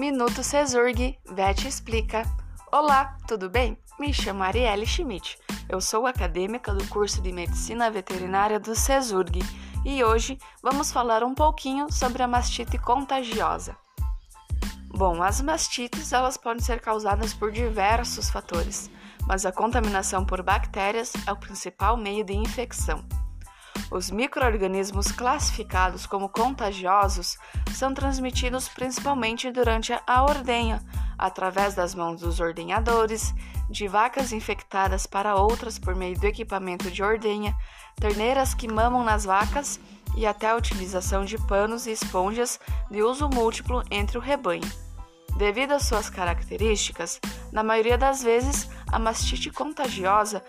Minuto Cesurg, Vete Explica. Olá, tudo bem? Me chamo Arielle Schmidt. Eu sou acadêmica do curso de Medicina Veterinária do Cesurg e hoje vamos falar um pouquinho sobre a mastite contagiosa. Bom, as mastites elas podem ser causadas por diversos fatores, mas a contaminação por bactérias é o principal meio de infecção. Os microorganismos classificados como contagiosos são transmitidos principalmente durante a ordenha, através das mãos dos ordenhadores, de vacas infectadas para outras por meio do equipamento de ordenha, terneiras que mamam nas vacas e até a utilização de panos e esponjas de uso múltiplo entre o rebanho. Devido às suas características, na maioria das vezes, a mastite contagiosa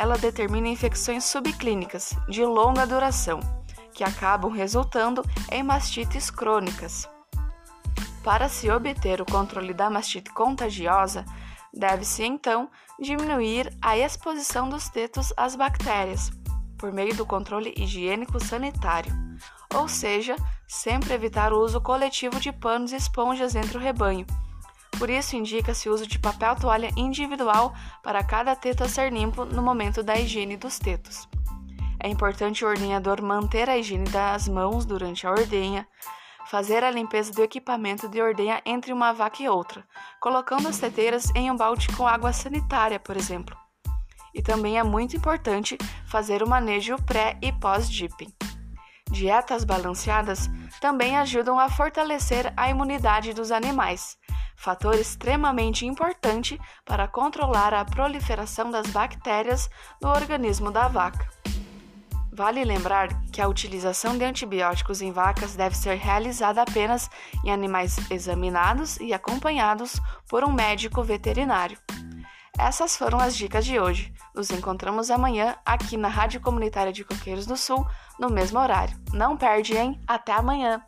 ela determina infecções subclínicas de longa duração, que acabam resultando em mastites crônicas. Para se obter o controle da mastite contagiosa, deve-se então diminuir a exposição dos tetos às bactérias, por meio do controle higiênico sanitário, ou seja, sempre evitar o uso coletivo de panos e esponjas entre o rebanho por isso, indica-se o uso de papel toalha individual para cada teto a ser limpo no momento da higiene dos tetos. É importante o ordenhador manter a higiene das mãos durante a ordenha, fazer a limpeza do equipamento de ordenha entre uma vaca e outra, colocando as teteiras em um balde com água sanitária, por exemplo. E também é muito importante fazer o manejo pré e pós-dipping. Dietas balanceadas também ajudam a fortalecer a imunidade dos animais, fator extremamente importante para controlar a proliferação das bactérias no organismo da vaca. Vale lembrar que a utilização de antibióticos em vacas deve ser realizada apenas em animais examinados e acompanhados por um médico veterinário. Essas foram as dicas de hoje. Nos encontramos amanhã aqui na Rádio Comunitária de Coqueiros do Sul, no mesmo horário. Não perde, hein? Até amanhã!